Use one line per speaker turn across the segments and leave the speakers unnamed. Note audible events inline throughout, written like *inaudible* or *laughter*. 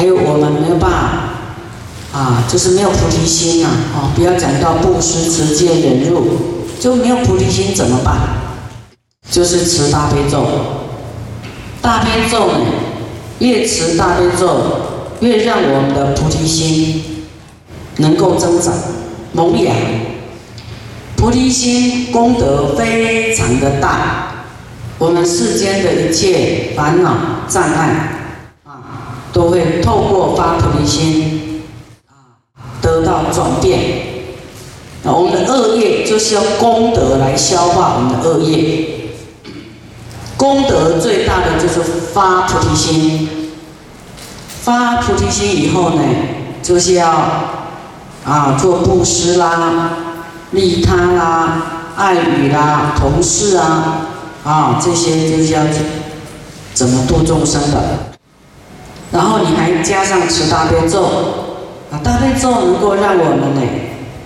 还有我们没有办法啊，就是没有菩提心啊，哦，不要讲到布施、持戒、忍辱，就没有菩提心怎么办？就是持大悲咒。大悲咒呢，越持大悲咒，越让我们的菩提心能够增长、萌芽。菩提心功德非常的大，我们世间的一切烦恼障碍，都会透过发菩提心啊得到转变。那我们的恶业就是要功德来消化我们的恶业。功德最大的就是发菩提心，发菩提心以后呢，就是要啊做布施啦、利他啦、爱语啦、同事啊啊这些就是要怎么度众生的。然后你还加上持大悲咒啊，大悲咒能够让我们呢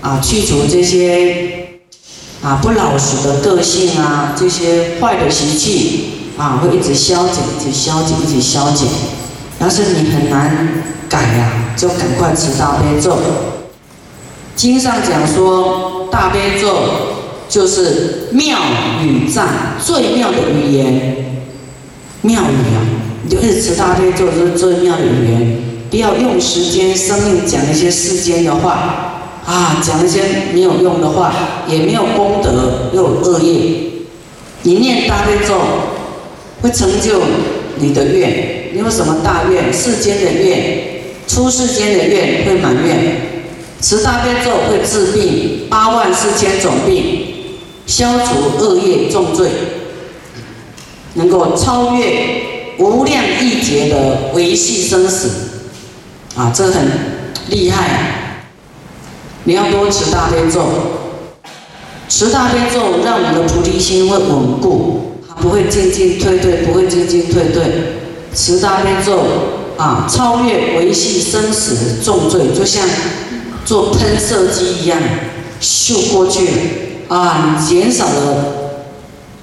啊去除这些。啊，不老实的个性啊，这些坏的习气啊，会一直消减，一直消减，一直消减。但是你很难改呀，就赶快持大悲咒。经上讲说，大悲咒就是妙语藏，最妙的语言，持大悲咒，是最妙的语言。不要用时间、生命讲一些世间的话。啊，讲一些没有用的话，也没有功德，又有恶业。你念大悲咒，会成就你的愿。你有什么大愿？世间的愿，出世间的愿会满愿。持大悲咒会治病，八万四千种病，消除恶业重罪，能够超越无量亿劫的维系生死。啊，这很厉害。你要多持大悲咒，持大悲咒让我们的菩提心会稳固，它不会进进退退，不会进进退退。持大悲咒啊，超越维系生死的重罪，就像做喷射机一样，秀过去啊，减少了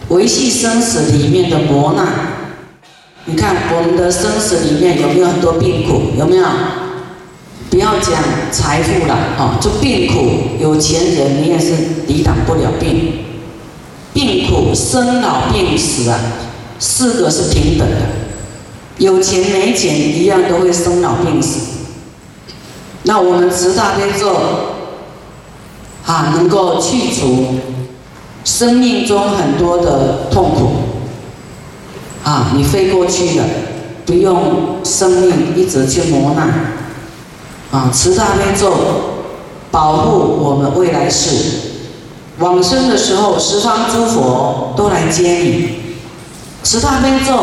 维系生死里面的磨难。你看我们的生死里面有没有很多病苦？有没有？不要讲财富了，哦，就病苦，有钱人你也是抵挡不了病，病苦、生老病死啊，四个是平等的，有钱没钱一样都会生老病死。那我们持大悲咒，啊，能够去除生命中很多的痛苦，啊，你飞过去了，不用生命一直去磨难。啊，持大悲咒保护我们未来世，往生的时候十方诸佛都来接你。持大悲咒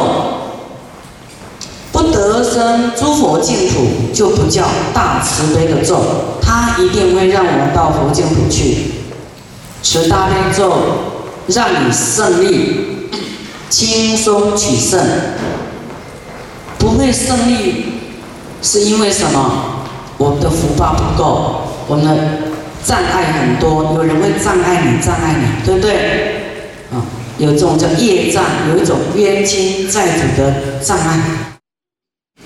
不得生诸佛净土，就不叫大慈悲的咒，它一定会让我们到佛净土去。持大悲咒让你胜利，轻松取胜，不会胜利是因为什么？我们的福报不够，我们的障碍很多，有人会障碍你，障碍你，对不对？啊，有这种叫业障，有一种冤亲债主的障碍。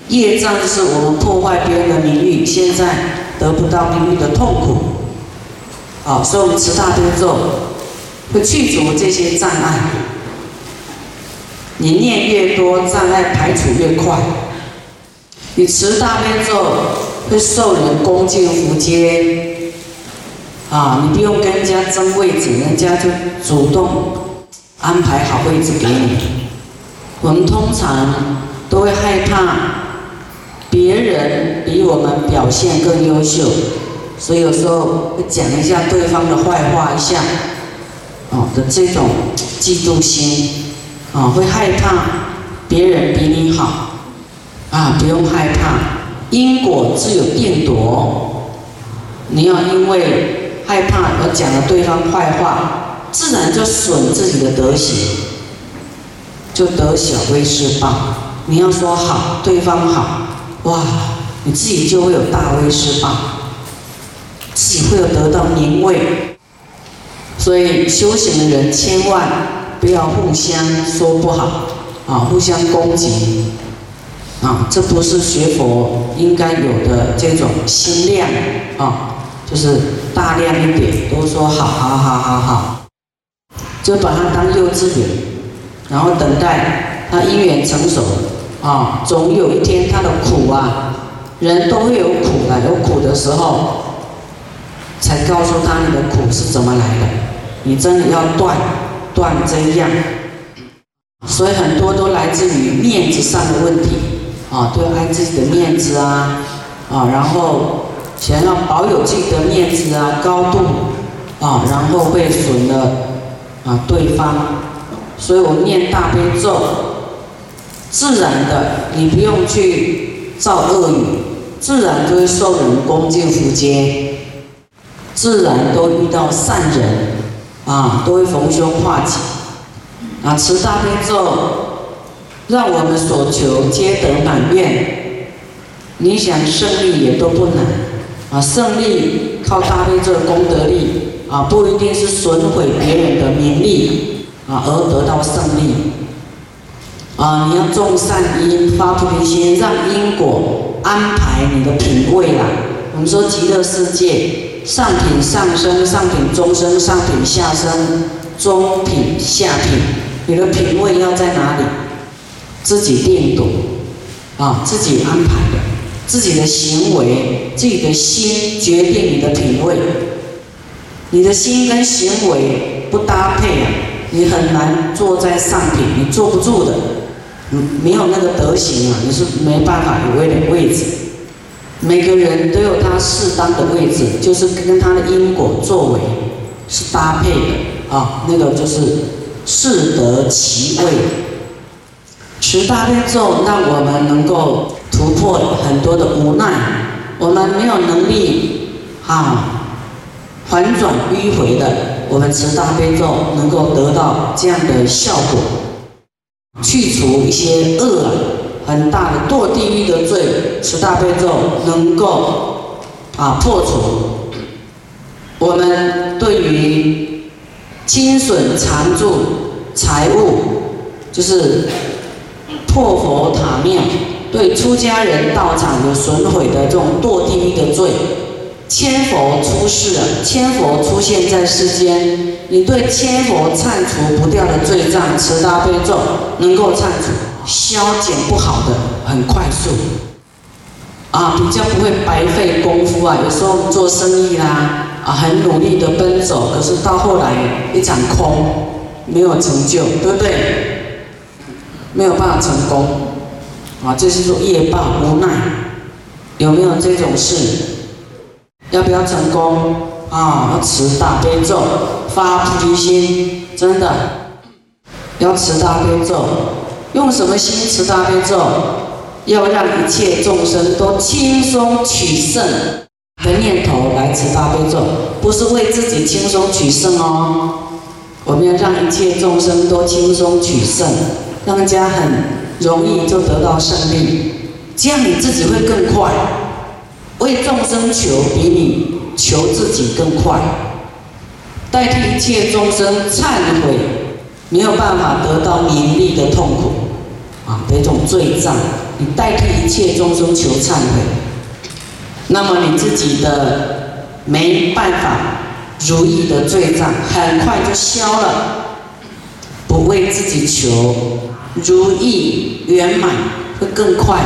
业障就是我们破坏别人的名誉，现在得不到名誉的痛苦。好，所以我们持大悲咒会去除这些障碍。你念越多，障碍排除越快。你持大悲咒。会受人恭敬福接，啊，你不用跟人家争位置，人家就主动安排好位置给你。我们通常都会害怕别人比我们表现更优秀，所以有时候会讲一下对方的坏话一下，哦的这种嫉妒心，啊，会害怕别人比你好，啊，不用害怕。因果自有定夺，你要因为害怕而讲了对方坏话，自然就损自己的德行，就得小威失报。你要说好，对方好，哇，你自己就会有大威失报，自己会有得到名位。所以修行的人千万不要互相说不好，啊，互相攻击。啊，这不是学佛应该有的这种心量啊，就是大量一点，都说好好好好好，就把它当幼稚园，然后等待他因缘成熟啊，总有一天他的苦啊，人都会有苦的，有苦的时候，才告诉他你的苦是怎么来的，你真的要断断这样，所以很多都来自于面子上的问题。啊，都要爱自己的面子啊，啊，然后想要保有自己的面子啊，高度啊，然后会损了啊对方，所以我念大悲咒，自然的，你不用去造恶语，自然就会受人恭敬福接，自然都遇到善人啊，都会逢凶化吉啊，持大悲咒。让我们所求皆得满愿，你想胜利也都不难啊！胜利靠大悲咒功德力啊，不一定是损毁别人的名利啊而得到胜利啊！你要种善因，发菩提心，让因果安排你的品位啦。我们说极乐世界上品上身，上品中身，上品下身，中品下品，你的品位要在哪里？自己定夺，啊，自己安排的，自己的行为，自己的心决定你的品位。你的心跟行为不搭配啊，你很难坐在上品，你坐不住的。嗯，没有那个德行啊，你是没办法有位的位置。每个人都有他适当的位置，就是跟他的因果作为是搭配的啊，那个就是适得其位。持大悲咒，让我们能够突破很多的无奈。我们没有能力啊，反转迂回的，我们持大悲咒能够得到这样的效果，去除一些恶很大的堕地狱的罪。十大悲咒能够啊破除我们对于金损常住财物，就是。破佛塔庙，对出家人道场有损毁的这种堕地狱的罪，千佛出世，千佛出现在世间，你对千佛忏除不掉的罪障，持大悲咒能够忏除，消减不好的很快速，啊，比较不会白费功夫啊。有时候做生意啦，啊，很努力的奔走，可是到后来一场空，没有成就，对不对？没有办法成功，啊，这是说业报无奈，有没有这种事？要不要成功？啊，要持大悲咒，发菩提心，真的要持大悲咒。用什么心持大悲咒？要让一切众生都轻松取胜的念头来持大悲咒，不是为自己轻松取胜哦。我们要让一切众生都轻松取胜。让人家很容易就得到胜利，这样你自己会更快。为众生求，比你求自己更快。代替一切众生忏悔，没有办法得到名利的痛苦啊的一种罪障。你代替一切众生求忏悔，那么你自己的没办法如意的罪障，很快就消了。不为自己求。如意圆满会更快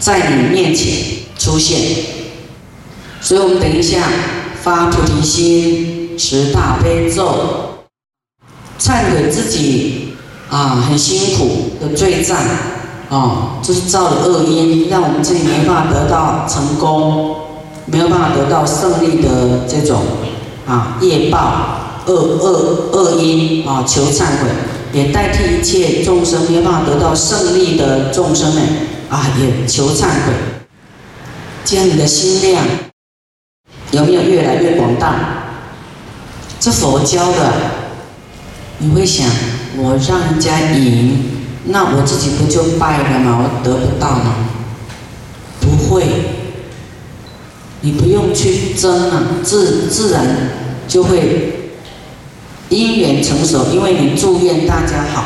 在你面前出现，所以我们等一下发菩提心，持大悲咒，忏悔自己啊很辛苦的罪障啊，就是造了恶因，让我们自己没办法得到成功，没有办法得到胜利的这种啊业报恶恶恶因啊，求忏悔。也代替一切众生没办法得到胜利的众生们啊，也求忏悔。将你的心量有没有越来越广大？这佛教的，你会想，我让人家赢，那我自己不就败了吗？我得不到吗？不会，你不用去争啊，自自然就会。因缘成熟，因为你祝愿大家好，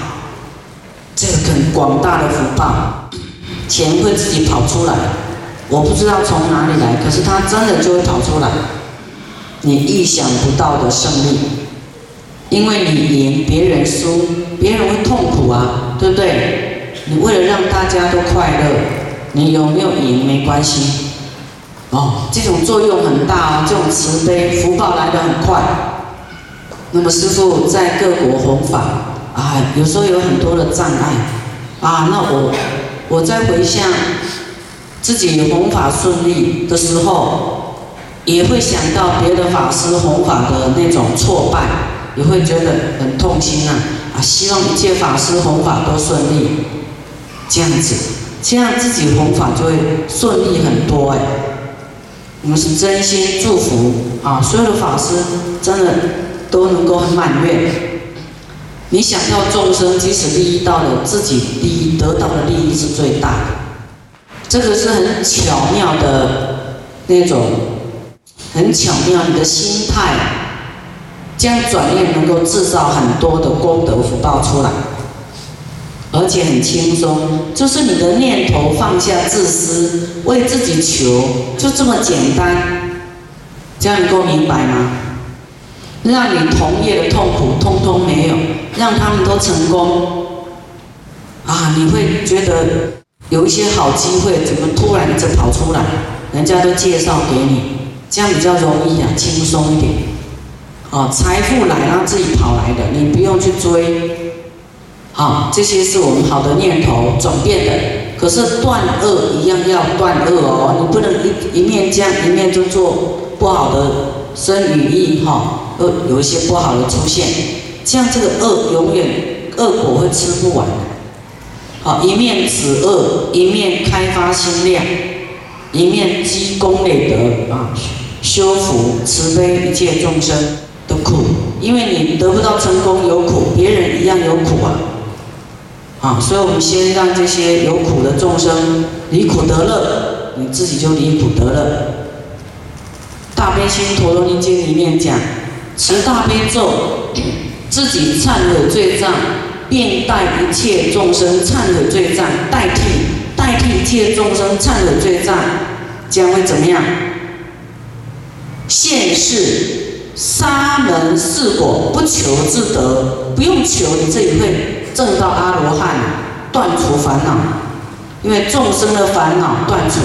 这个很广大的福报，钱会自己跑出来，我不知道从哪里来，可是它真的就会跑出来，你意想不到的胜利，因为你赢，别人输，别人会痛苦啊，对不对？你为了让大家都快乐，你有没有赢没关系，哦，这种作用很大哦，这种慈悲福报来得很快。那么师父在各国弘法啊，有时候有很多的障碍啊，那我。我在回向自己弘法顺利的时候，也会想到别的法师弘法的那种挫败，也会觉得很痛心啊！啊，希望一切法师弘法都顺利，这样子，这样自己弘法就会顺利很多哎。我们是真心祝福啊，所有的法师真的都能够很满愿。你想要众生，即使利益到了自己，利益得到的利益是最大的。这个是很巧妙的那种，很巧妙你的心态，这样转念能够制造很多的功德福报出来，而且很轻松。就是你的念头放下自私，为自己求，就这么简单。这样你够明白吗？让你同业的痛苦通通没有，让他们都成功，啊，你会觉得有一些好机会，怎么突然就跑出来？人家都介绍给你，这样比较容易啊，轻松一点。啊，财富来然后自己跑来的，你不用去追。啊，这些是我们好的念头转变的。可是断恶一样要断恶哦，你不能一一面这样一面就做不好的生与意哈。恶有一些不好的出现，这样这个恶永远恶果会吃不完。啊，一面止恶，一面开发心量，一面积功累德啊，修福慈悲一切众生的苦，因为你得不到成功有苦，别人一样有苦啊。啊，所以我们先让这些有苦的众生离苦得乐，你自己就离苦得乐。大悲心陀罗尼经里面讲。持大悲咒，自己忏悔罪障，并代一切众生忏悔罪障，代替代替一切众生忏悔罪障，将会怎么样？现世沙门四果，不求自得，不用求，你这里会证到阿罗汉，断除烦恼，因为众生的烦恼断除，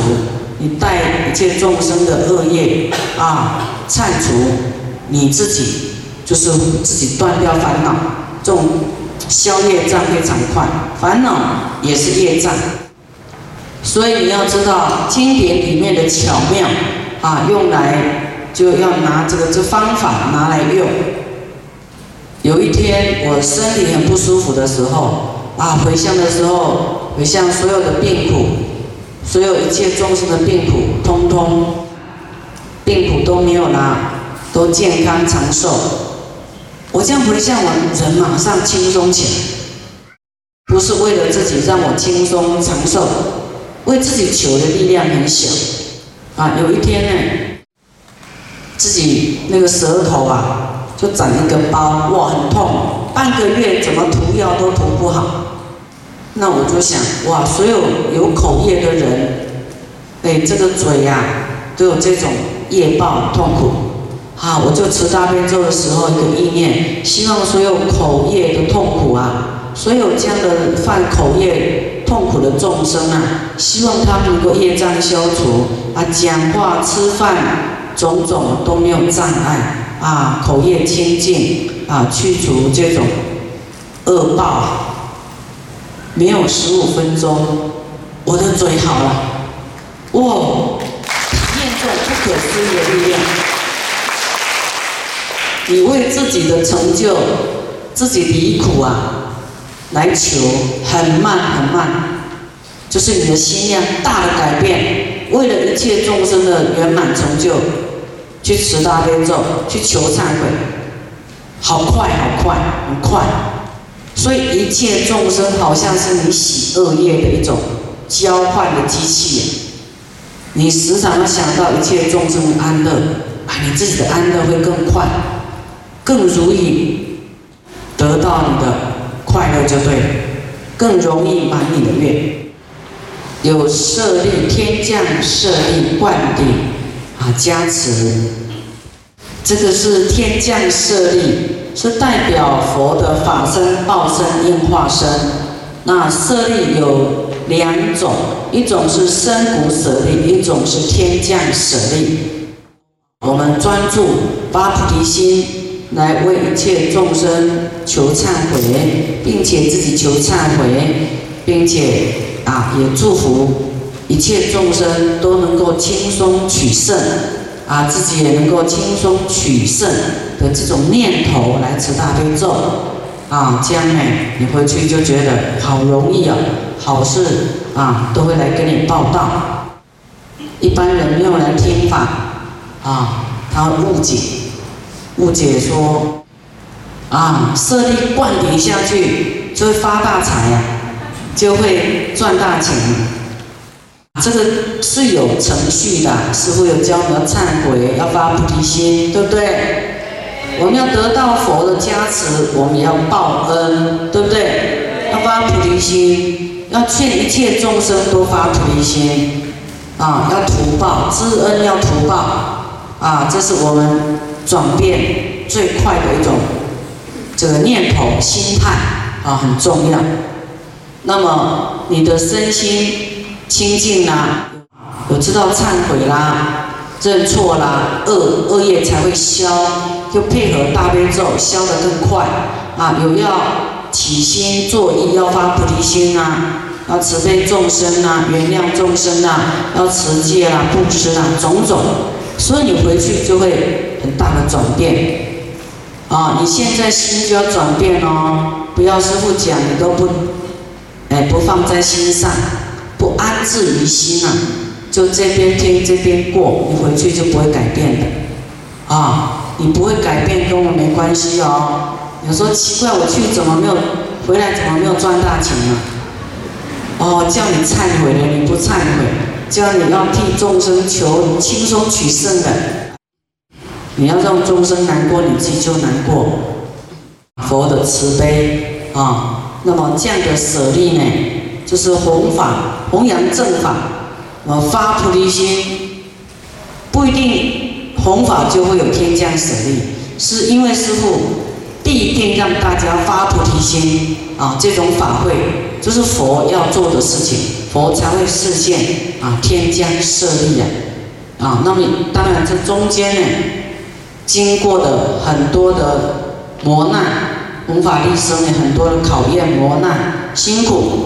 你带一切众生的恶业啊 *laughs* 忏除。你自己就是自己断掉烦恼，这种消业障非常快，烦恼也是业障，所以你要知道经典里面的巧妙啊，用来就要拿这个这方法拿来用。有一天我身体很不舒服的时候啊，回向的时候回向所有的病苦，所有一切众生的病苦，通通病苦都没有拿。都健康长寿，我这样回向完，人马上轻松起来，不是为了自己让我轻松长寿，为自己求的力量很小，啊，有一天呢，自己那个舌头啊，就长一个包，哇，很痛，半个月怎么涂药都涂不好，那我就想，哇，所有有口业的人，哎，这个嘴呀，都有这种业报痛苦。啊！我就持大悲咒的时候，一个意念，希望所有口业的痛苦啊，所有这样的犯口业痛苦的众生啊，希望他们能够业障消除啊，讲话、吃饭，种种都没有障碍啊，口业清净啊，去除这种恶报。没有十五分钟，我的嘴好了，哇！体验这种不可思议的力量。你为自己的成就、自己离苦啊，来求很慢很慢，就是你的心量大的改变，为了一切众生的圆满成就，去持大悲咒，去求忏悔，好快好快很快，所以一切众生好像是你洗恶业的一种交换的机器，你时常想到一切众生的安乐，啊，你自己的安乐会更快。更容易得到你的快乐就对，更容易满你的愿。有舍利天降舍利灌顶啊加持，这个是天降舍利，是代表佛的法身、报身、应化身。那舍利有两种，一种是深谷舍利，一种是天降舍利。我们专注发菩提心，来为一切众生求忏悔，并且自己求忏悔，并且。啊，也祝福一切众生都能够轻松取胜，啊，自己也能够轻松取胜的这种念头来持大悲咒，啊，这样呢，你回去就觉得好容易啊，好事啊都会来跟你报道。一般人没有来听法，啊，他误解，误解说，啊，设立灌顶下去就会发大财呀。就会赚大钱，这个是有程序的。师傅有教我们忏悔，要发菩提心，对不对？我们要得到佛的加持，我们要报恩，对不对？要发菩提心，要劝一切众生都发菩提心，啊，要图报知恩，要图报，啊，这是我们转变最快的一种这个念头心态，啊，很重要。那么你的身心清净啦，有知道忏悔啦，认错啦，恶恶业才会消，就配合大悲咒消得更快啊！有要起心作意，要发菩提心啊，要慈悲众生啊，原谅众生啊，要持戒啊，布施啊，种种，所以你回去就会很大的转变啊！你现在心就要转变哦，不要师傅讲你都不。哎，不放在心上，不安置于心啊，就这边听这边过，你回去就不会改变的，啊，你不会改变跟我没关系哦。有时候奇怪，我去怎么没有回来，怎么没有赚大钱呢？哦，叫你忏悔了，你不忏悔；叫你要替众生求轻松取胜的，你要让众生难过，你自己就难过。佛的慈悲啊。那么这样的舍利呢，就是弘法、弘扬正法，呃，发菩提心，不一定弘法就会有天降舍利，是因为师父必定让大家发菩提心啊，这种法会就是佛要做的事情，佛才会实现啊，天降舍利啊，啊，那么当然这中间呢，经过的很多的磨难。弘法一生呢，很多的考验磨难辛苦，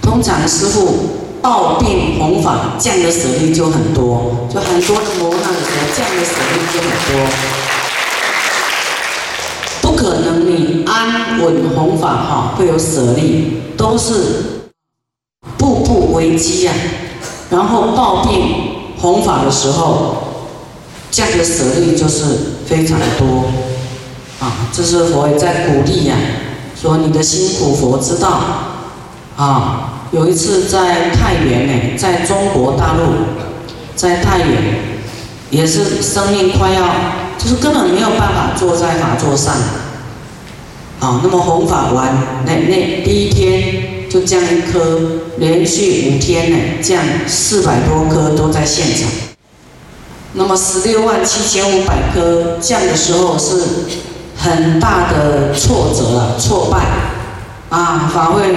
通常师傅抱病弘法降的舍利就很多，就很多的磨难的时候降的舍利就很多。不可能你安稳弘法哈会有舍利，都是步步危机呀。然后抱病弘法的时候降的舍利就是非常的多。啊，这是佛也在鼓励呀，说你的辛苦佛知道。啊，有一次在太原呢，在中国大陆，在太原，也是生命快要，就是根本没有办法坐在法座上。啊，那么弘法完，那那第一天就降一颗，连续五天呢，降四百多颗都在现场。那么十六万七千五百颗降的时候是。很大的挫折啊，挫败。啊，法会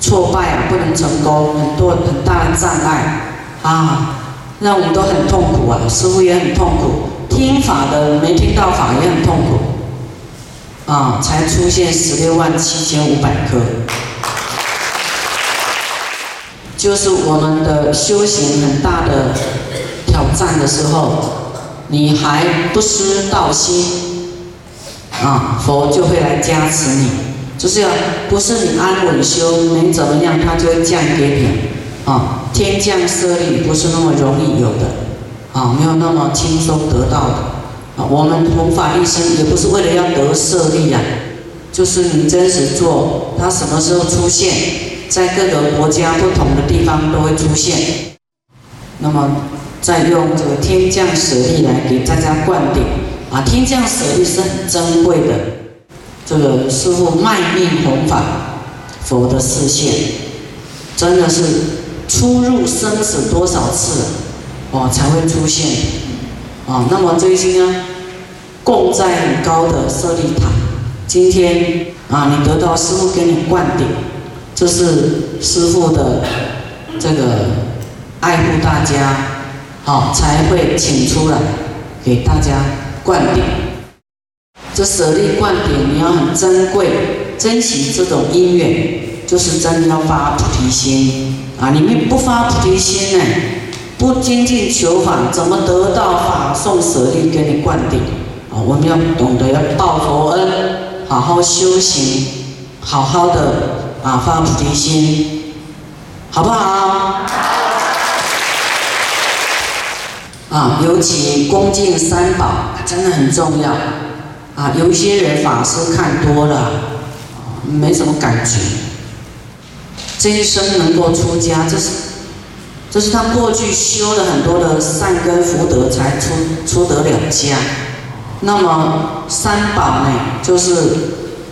挫败啊，不能成功，很多很大的障碍。啊，让我们都很痛苦啊，师傅也很痛苦，听法的没听到法也很痛苦。啊，才出现十六万七千五百颗，就是我们的修行很大的挑战的时候，你还不失道心。啊，佛就会来加持你，就是要不是你安稳修没怎么样，他就会降给你。啊，天降舍利不是那么容易有的，啊，没有那么轻松得到的。啊，我们弘法一生也不是为了要得舍利呀，就是你真实做，它什么时候出现，在各个国家不同的地方都会出现。那么再用这个天降舍利来给大家灌顶。啊，天降舍利是很珍贵的，这个师傅卖命弘法，佛的视线，真的是出入生死多少次，哦才会出现，啊，那么这些呢，供在很高的舍利塔，今天啊，你得到师傅给你灌顶，这是师傅的这个爱护大家，好才会请出来给大家灌顶。这舍利灌顶，你要很珍贵，珍惜这种因缘，就是真的要发菩提心啊！你们不发菩提心呢，不精进求法，怎么得到法送舍利给你灌顶啊？我们要懂得要报佛恩，好好修行，好好的啊发菩提心，好不好？啊，尤其恭敬三宝，真的很重要。啊，有一些人法师看多了，没什么感觉。这一生能够出家，这是，这是他过去修了很多的善根福德才出出得了家。那么三宝呢，就是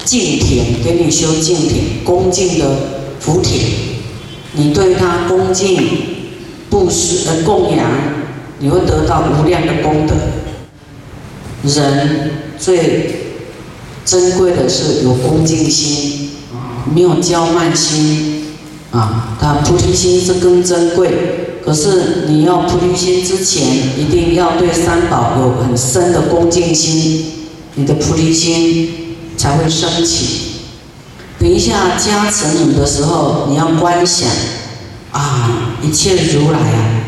敬田，给你修敬田，恭敬的福田，你对他恭敬布施呃供养，你会得到无量的功德。人。最珍贵的是有恭敬心，没有骄慢心，啊，他菩提心是更珍贵。可是你要菩提心之前，一定要对三宝有很深的恭敬心，你的菩提心才会升起。等一下加持你的时候，你要观想，啊，一切如来啊，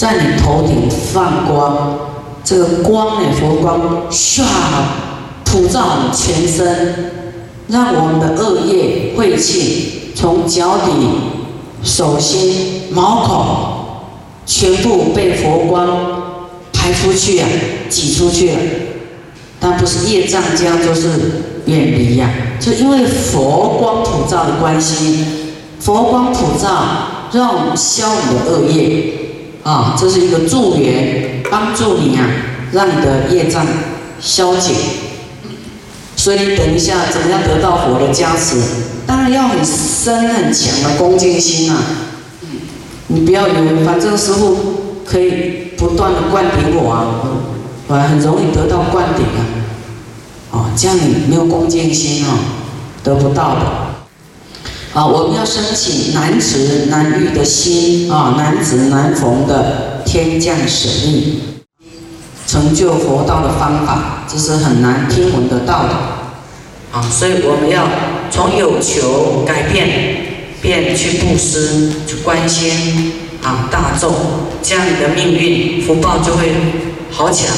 在你头顶放光。这个光呢，佛光唰普照你全身，让我们的恶业晦气从脚底、手心、毛孔全部被佛光排出去啊，挤出去了。但不是业障这样，就是远离呀，就因为佛光普照的关系，佛光普照，让我们消你的恶业。啊，这是一个助缘，帮助你啊，让你的业障消解。所以等一下怎么样得到佛的加持？当然要很深很强的恭敬心啊！你不要以为反正师傅可以不断的灌顶我啊，我很容易得到灌顶啊。哦，这样你没有恭敬心啊，得不到的。啊，我们要升起难执难遇的心啊，难执难逢的天降舍利，成就佛道的方法，这是很难听闻得到的啊。所以我们要从有求改变，变去布施，去关心啊大众，这样你的命运福报就会好起来。